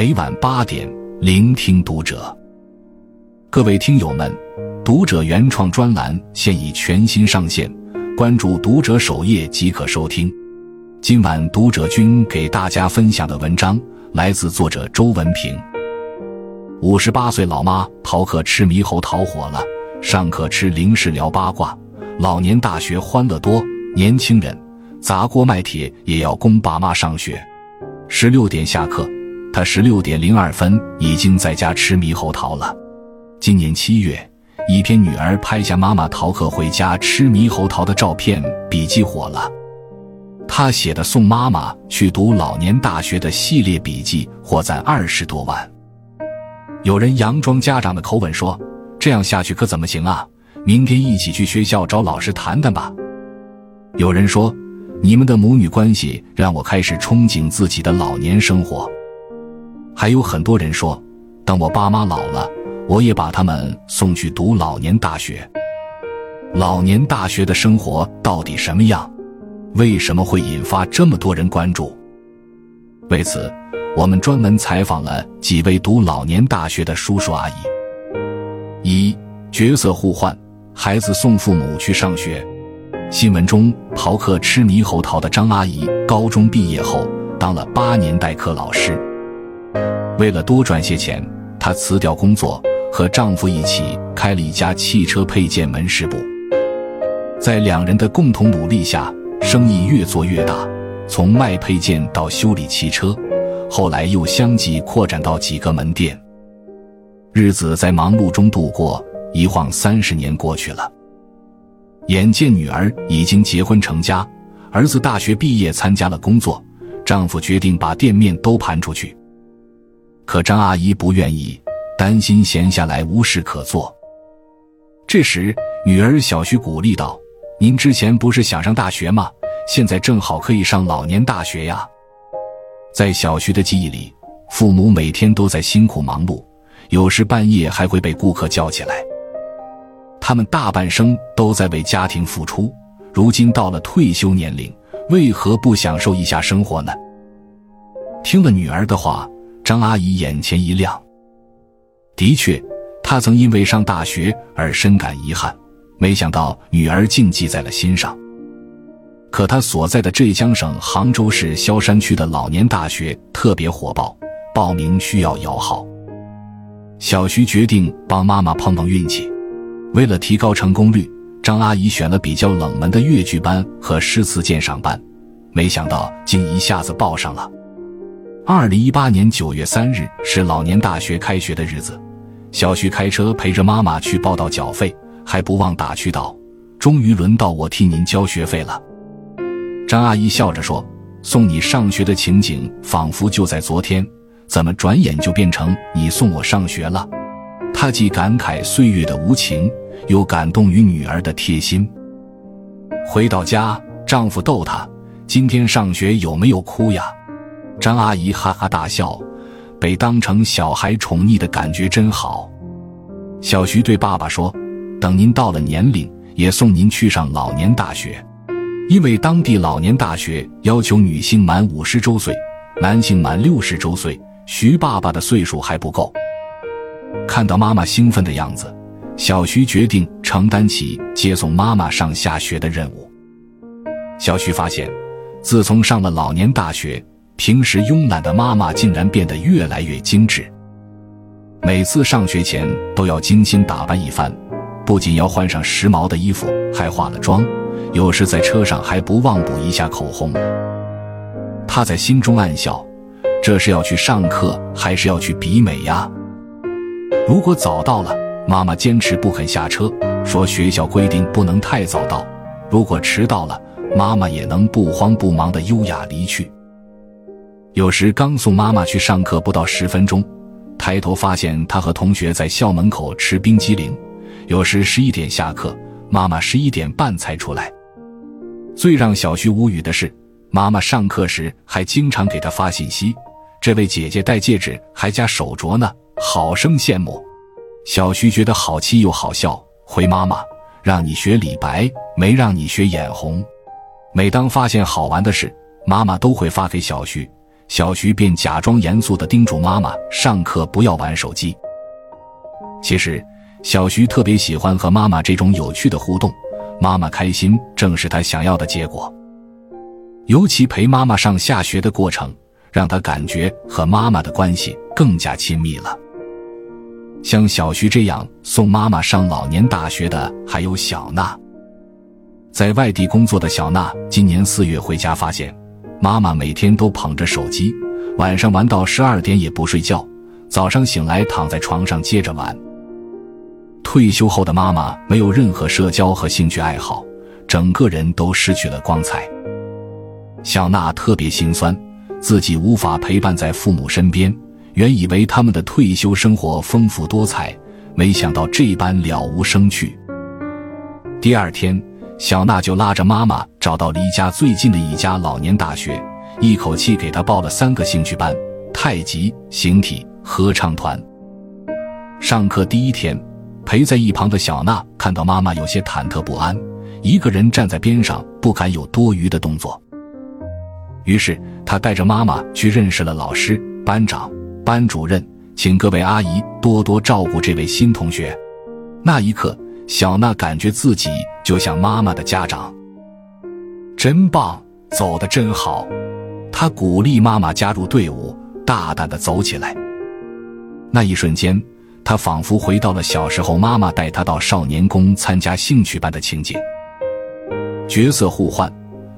每晚八点，聆听读者。各位听友们，读者原创专栏现已全新上线，关注读者首页即可收听。今晚读者君给大家分享的文章来自作者周文平。五十八岁老妈逃课吃猕猴桃火了，上课吃零食聊八卦。老年大学欢乐多，年轻人砸锅卖铁也要供爸妈上学。十六点下课，他十六点零二分已经在家吃猕猴桃了。今年七月，一篇女儿拍下妈妈逃课回家吃猕猴桃的照片，笔记火了。他写的送妈妈去读老年大学的系列笔记获赞二十多万。有人佯装家长的口吻说：“这样下去可怎么行啊？明天一起去学校找老师谈谈吧。”有人说：“你们的母女关系让我开始憧憬自己的老年生活。”还有很多人说：“等我爸妈老了，我也把他们送去读老年大学。”老年大学的生活到底什么样？为什么会引发这么多人关注？为此。我们专门采访了几位读老年大学的叔叔阿姨。一角色互换，孩子送父母去上学。新闻中逃课吃猕猴桃的张阿姨，高中毕业后当了八年代课老师。为了多赚些钱，她辞掉工作，和丈夫一起开了一家汽车配件门市部。在两人的共同努力下，生意越做越大，从卖配件到修理汽车。后来又相继扩展到几个门店，日子在忙碌中度过。一晃三十年过去了，眼见女儿已经结婚成家，儿子大学毕业参加了工作，丈夫决定把店面都盘出去。可张阿姨不愿意，担心闲下来无事可做。这时，女儿小徐鼓励道：“您之前不是想上大学吗？现在正好可以上老年大学呀。”在小徐的记忆里，父母每天都在辛苦忙碌，有时半夜还会被顾客叫起来。他们大半生都在为家庭付出，如今到了退休年龄，为何不享受一下生活呢？听了女儿的话，张阿姨眼前一亮。的确，她曾因为上大学而深感遗憾，没想到女儿竟记在了心上。可他所在的浙江省杭州市萧山区的老年大学特别火爆，报名需要摇号。小徐决定帮妈妈碰碰运气，为了提高成功率，张阿姨选了比较冷门的越剧班和诗词鉴赏班，没想到竟一下子报上了。二零一八年九月三日是老年大学开学的日子，小徐开车陪着妈妈去报到缴费，还不忘打趣道：“终于轮到我替您交学费了。”张阿姨笑着说：“送你上学的情景仿佛就在昨天，怎么转眼就变成你送我上学了？”她既感慨岁月的无情，又感动于女儿的贴心。回到家，丈夫逗她：“今天上学有没有哭呀？”张阿姨哈哈大笑，被当成小孩宠溺的感觉真好。小徐对爸爸说：“等您到了年龄，也送您去上老年大学。”因为当地老年大学要求女性满五十周岁，男性满六十周岁，徐爸爸的岁数还不够。看到妈妈兴奋的样子，小徐决定承担起接送妈妈上下学的任务。小徐发现，自从上了老年大学，平时慵懒的妈妈竟然变得越来越精致。每次上学前都要精心打扮一番，不仅要换上时髦的衣服，还化了妆。有时在车上还不忘补一下口红，他在心中暗笑：这是要去上课，还是要去比美呀？如果早到了，妈妈坚持不肯下车，说学校规定不能太早到；如果迟到了，妈妈也能不慌不忙的优雅离去。有时刚送妈妈去上课不到十分钟，抬头发现她和同学在校门口吃冰激凌；有时十一点下课，妈妈十一点半才出来。最让小徐无语的是，妈妈上课时还经常给他发信息：“这位姐姐戴戒指还加手镯呢，好生羡慕。”小徐觉得好气又好笑，回妈妈：“让你学李白，没让你学眼红。”每当发现好玩的事，妈妈都会发给小徐。小徐便假装严肃地叮嘱妈妈上课不要玩手机。其实，小徐特别喜欢和妈妈这种有趣的互动，妈妈开心正是他想要的结果。尤其陪妈妈上下学的过程，让他感觉和妈妈的关系更加亲密了。像小徐这样送妈妈上老年大学的，还有小娜。在外地工作的小娜，今年四月回家，发现妈妈每天都捧着手机，晚上玩到十二点也不睡觉，早上醒来躺在床上接着玩。退休后的妈妈没有任何社交和兴趣爱好，整个人都失去了光彩。小娜特别心酸，自己无法陪伴在父母身边。原以为他们的退休生活丰富多彩，没想到这般了无生趣。第二天，小娜就拉着妈妈找到离家最近的一家老年大学，一口气给他报了三个兴趣班：太极、形体、合唱团。上课第一天，陪在一旁的小娜看到妈妈有些忐忑不安，一个人站在边上，不敢有多余的动作。于是，她带着妈妈去认识了老师、班长。班主任，请各位阿姨多多照顾这位新同学。那一刻，小娜感觉自己就像妈妈的家长，真棒，走得真好。他鼓励妈妈加入队伍，大胆地走起来。那一瞬间，他仿佛回到了小时候妈妈带他到少年宫参加兴趣班的情景。角色互换，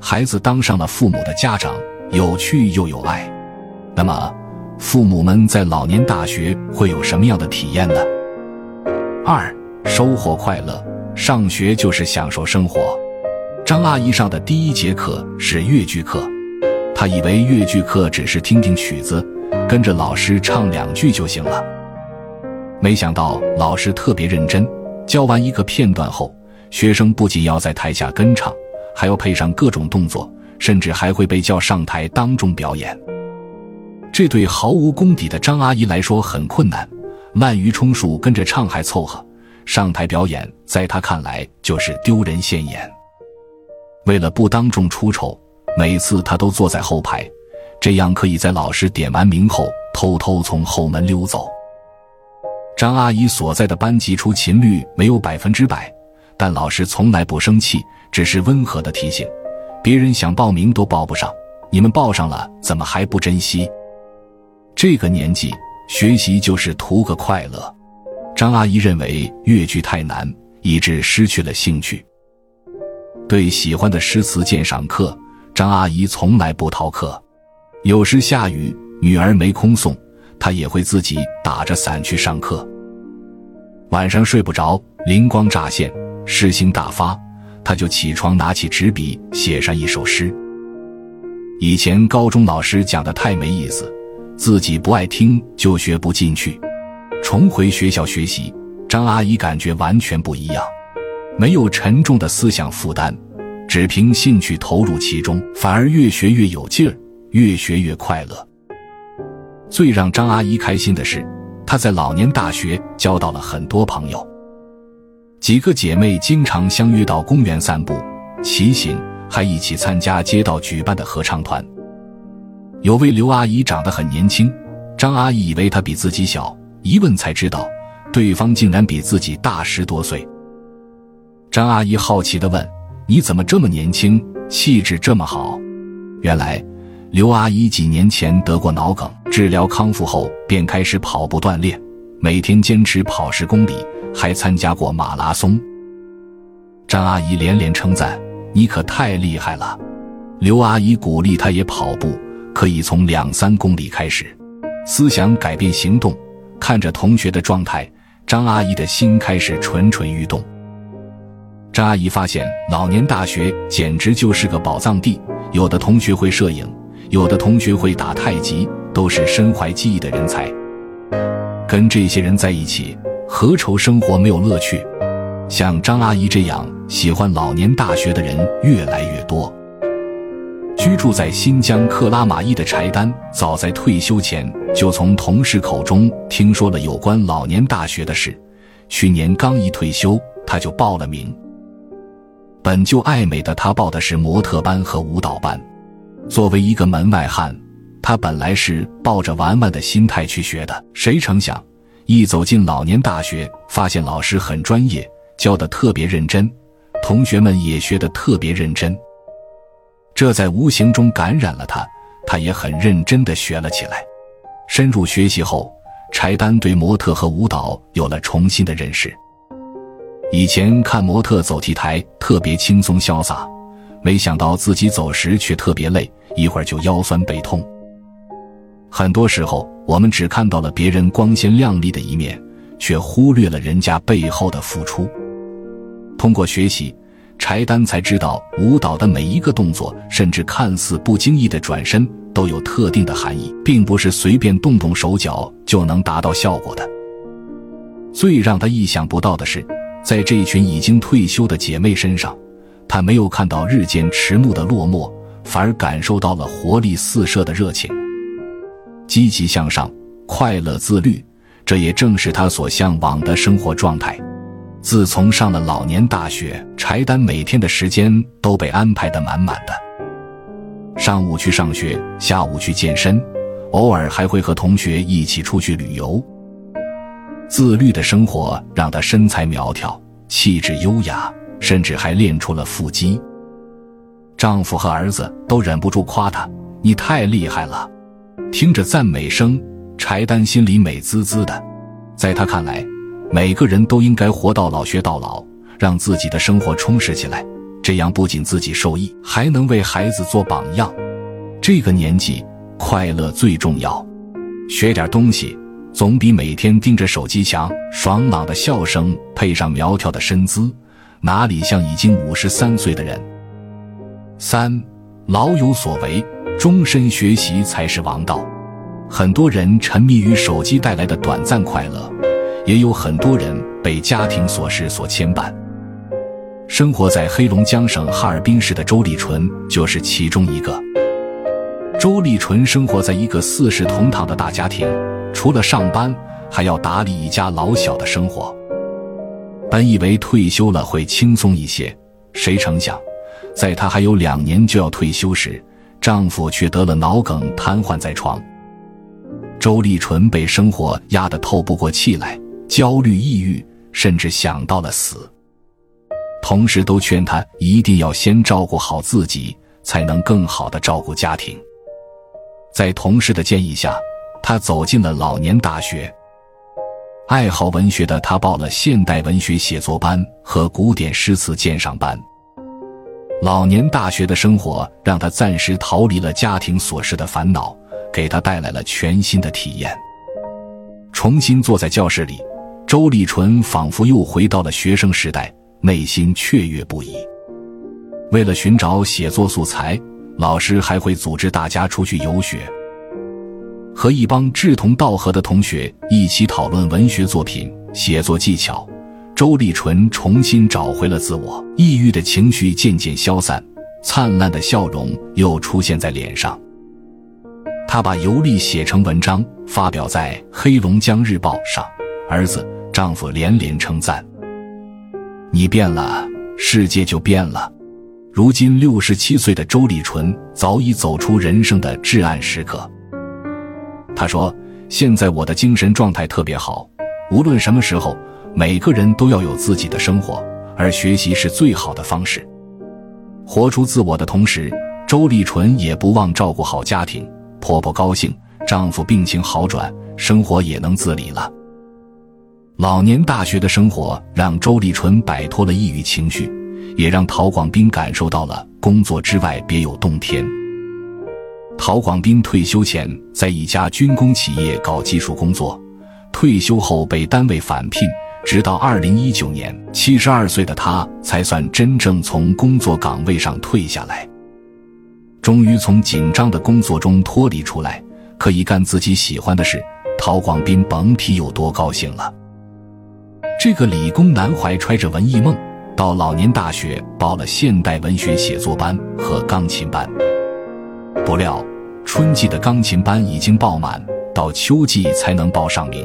孩子当上了父母的家长，有趣又有爱。那么。父母们在老年大学会有什么样的体验呢？二收获快乐，上学就是享受生活。张阿姨上的第一节课是越剧课，她以为越剧课只是听听曲子，跟着老师唱两句就行了。没想到老师特别认真，教完一个片段后，学生不仅要在台下跟唱，还要配上各种动作，甚至还会被叫上台当众表演。这对毫无功底的张阿姨来说很困难，滥竽充数跟着唱还凑合，上台表演在她看来就是丢人现眼。为了不当众出丑，每次他都坐在后排，这样可以在老师点完名后偷偷从后门溜走。张阿姨所在的班级出勤率没有百分之百，但老师从来不生气，只是温和的提醒：别人想报名都报不上，你们报上了怎么还不珍惜？这个年纪学习就是图个快乐。张阿姨认为越剧太难，以致失去了兴趣。对喜欢的诗词鉴赏课，张阿姨从来不逃课。有时下雨，女儿没空送，她也会自己打着伞去上课。晚上睡不着，灵光乍现，诗兴大发，她就起床拿起纸笔写上一首诗。以前高中老师讲的太没意思。自己不爱听就学不进去，重回学校学习，张阿姨感觉完全不一样，没有沉重的思想负担，只凭兴趣投入其中，反而越学越有劲儿，越学越快乐。最让张阿姨开心的是，她在老年大学交到了很多朋友，几个姐妹经常相约到公园散步、骑行，还一起参加街道举办的合唱团。有位刘阿姨长得很年轻，张阿姨以为她比自己小，一问才知道，对方竟然比自己大十多岁。张阿姨好奇地问：“你怎么这么年轻，气质这么好？”原来，刘阿姨几年前得过脑梗，治疗康复后便开始跑步锻炼，每天坚持跑十公里，还参加过马拉松。张阿姨连连称赞：“你可太厉害了！”刘阿姨鼓励她也跑步。可以从两三公里开始，思想改变行动。看着同学的状态，张阿姨的心开始蠢蠢欲动。张阿姨发现老年大学简直就是个宝藏地，有的同学会摄影，有的同学会打太极，都是身怀技艺的人才。跟这些人在一起，何愁生活没有乐趣？像张阿姨这样喜欢老年大学的人越来越多。居住在新疆克拉玛依的柴丹，早在退休前就从同事口中听说了有关老年大学的事。去年刚一退休，他就报了名。本就爱美的他，报的是模特班和舞蹈班。作为一个门外汉，他本来是抱着玩玩的心态去学的，谁成想一走进老年大学，发现老师很专业，教的特别认真，同学们也学的特别认真。这在无形中感染了他，他也很认真的学了起来。深入学习后，柴丹对模特和舞蹈有了重新的认识。以前看模特走 T 台特别轻松潇洒，没想到自己走时却特别累，一会儿就腰酸背痛。很多时候，我们只看到了别人光鲜亮丽的一面，却忽略了人家背后的付出。通过学习。柴丹才知道，舞蹈的每一个动作，甚至看似不经意的转身，都有特定的含义，并不是随便动动手脚就能达到效果的。最让他意想不到的是，在这群已经退休的姐妹身上，他没有看到日渐迟暮的落寞，反而感受到了活力四射的热情。积极向上、快乐自律，这也正是他所向往的生活状态。自从上了老年大学，柴丹每天的时间都被安排得满满的。上午去上学，下午去健身，偶尔还会和同学一起出去旅游。自律的生活让他身材苗条，气质优雅，甚至还练出了腹肌。丈夫和儿子都忍不住夸她：“你太厉害了！”听着赞美声，柴丹心里美滋滋的。在他看来，每个人都应该活到老学到老，让自己的生活充实起来。这样不仅自己受益，还能为孩子做榜样。这个年纪，快乐最重要。学点东西，总比每天盯着手机强。爽朗的笑声配上苗条的身姿，哪里像已经五十三岁的人？三，老有所为，终身学习才是王道。很多人沉迷于手机带来的短暂快乐。也有很多人被家庭琐事所牵绊。生活在黑龙江省哈尔滨市的周立纯就是其中一个。周立纯生活在一个四世同堂的大家庭，除了上班，还要打理一家老小的生活。本以为退休了会轻松一些，谁成想，在她还有两年就要退休时，丈夫却得了脑梗，瘫痪在床。周立纯被生活压得透不过气来。焦虑、抑郁，甚至想到了死。同时，都劝她一定要先照顾好自己，才能更好的照顾家庭。在同事的建议下，他走进了老年大学。爱好文学的他报了现代文学写作班和古典诗词鉴赏班。老年大学的生活让他暂时逃离了家庭琐事的烦恼，给他带来了全新的体验。重新坐在教室里。周立纯仿佛又回到了学生时代，内心雀跃不已。为了寻找写作素材，老师还会组织大家出去游学，和一帮志同道合的同学一起讨论文学作品、写作技巧。周立纯重新找回了自我，抑郁的情绪渐渐消散，灿烂的笑容又出现在脸上。他把游历写成文章，发表在《黑龙江日报》上。儿子。丈夫连连称赞：“你变了，世界就变了。”如今六十七岁的周立纯早已走出人生的至暗时刻。他说：“现在我的精神状态特别好，无论什么时候，每个人都要有自己的生活，而学习是最好的方式。活出自我的同时，周立纯也不忘照顾好家庭。婆婆高兴，丈夫病情好转，生活也能自理了。”老年大学的生活让周立纯摆脱了抑郁情绪，也让陶广斌感受到了工作之外别有洞天。陶广斌退休前在一家军工企业搞技术工作，退休后被单位返聘，直到二零一九年，七十二岁的他才算真正从工作岗位上退下来，终于从紧张的工作中脱离出来，可以干自己喜欢的事。陶广斌甭提有多高兴了。这个理工男怀揣着文艺梦，到老年大学报了现代文学写作班和钢琴班。不料春季的钢琴班已经报满，到秋季才能报上名。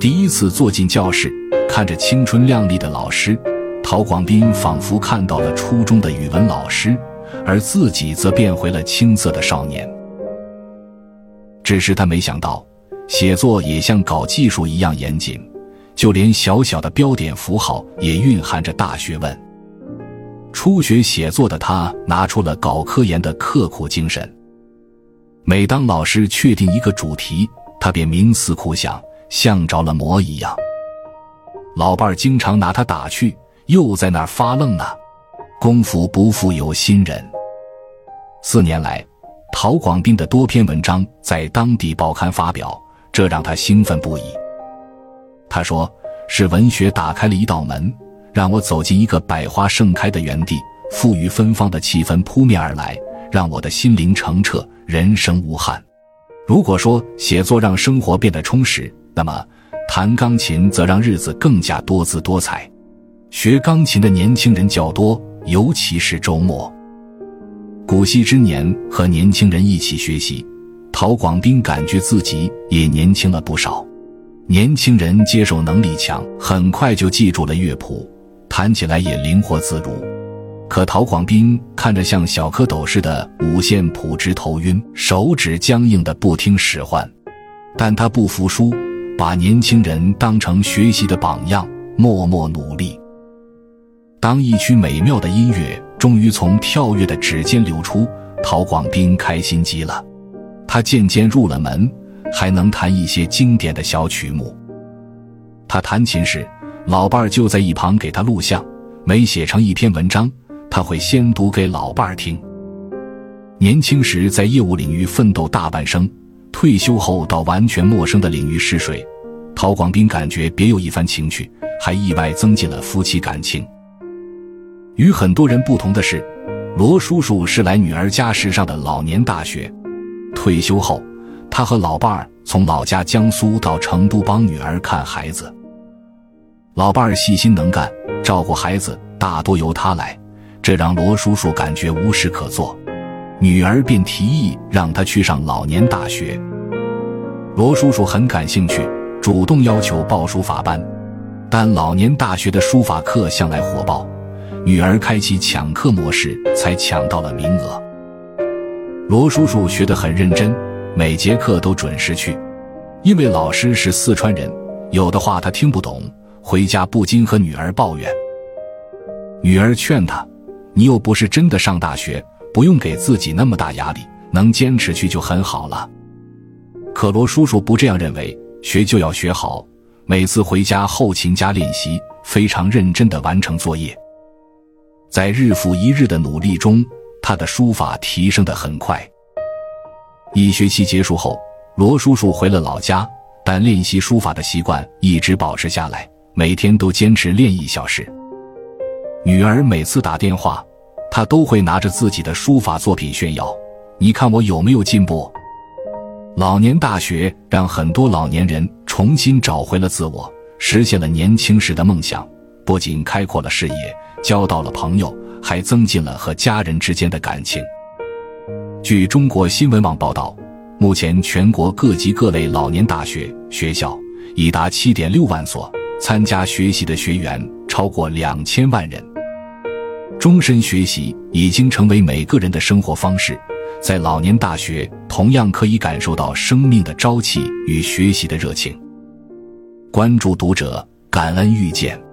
第一次坐进教室，看着青春靓丽的老师，陶广斌仿佛看到了初中的语文老师，而自己则变回了青涩的少年。只是他没想到，写作也像搞技术一样严谨，就连小小的标点符号也蕴含着大学问。初学写作的他，拿出了搞科研的刻苦精神。每当老师确定一个主题，他便冥思苦想，像着了魔一样。老伴儿经常拿他打趣：“又在那儿发愣呢，功夫不负有心人。”四年来，陶广斌的多篇文章在当地报刊发表，这让他兴奋不已。他说：“是文学打开了一道门，让我走进一个百花盛开的园地，馥郁芬芳的气氛扑面而来，让我的心灵澄澈，人生无憾。”如果说写作让生活变得充实，那么。弹钢琴则让日子更加多姿多彩，学钢琴的年轻人较多，尤其是周末。古稀之年和年轻人一起学习，陶广斌感觉自己也年轻了不少。年轻人接受能力强，很快就记住了乐谱，弹起来也灵活自如。可陶广斌看着像小蝌蚪似的五线谱，直头晕，手指僵硬的不听使唤。但他不服输。把年轻人当成学习的榜样，默默努力。当一曲美妙的音乐终于从跳跃的指尖流出，陶广斌开心极了。他渐渐入了门，还能弹一些经典的小曲目。他弹琴时，老伴儿就在一旁给他录像。每写成一篇文章，他会先读给老伴儿听。年轻时在业务领域奋斗大半生。退休后到完全陌生的领域试水，陶广斌感觉别有一番情趣，还意外增进了夫妻感情。与很多人不同的是，罗叔叔是来女儿家时上的老年大学。退休后，他和老伴儿从老家江苏到成都帮女儿看孩子。老伴儿细心能干，照顾孩子大多由他来，这让罗叔叔感觉无事可做。女儿便提议让他去上老年大学。罗叔叔很感兴趣，主动要求报书法班，但老年大学的书法课向来火爆，女儿开启抢课模式才抢到了名额。罗叔叔学得很认真，每节课都准时去，因为老师是四川人，有的话他听不懂，回家不禁和女儿抱怨。女儿劝他：“你又不是真的上大学。”不用给自己那么大压力，能坚持去就很好了。可罗叔叔不这样认为，学就要学好，每次回家后勤加练习，非常认真的完成作业。在日复一日的努力中，他的书法提升的很快。一学期结束后，罗叔叔回了老家，但练习书法的习惯一直保持下来，每天都坚持练一小时。女儿每次打电话。她都会拿着自己的书法作品炫耀，你看我有没有进步？老年大学让很多老年人重新找回了自我，实现了年轻时的梦想，不仅开阔了视野，交到了朋友，还增进了和家人之间的感情。据中国新闻网报道，目前全国各级各类老年大学学校已达七点六万所，参加学习的学员超过两千万人。终身学习已经成为每个人的生活方式，在老年大学同样可以感受到生命的朝气与学习的热情。关注读者，感恩遇见。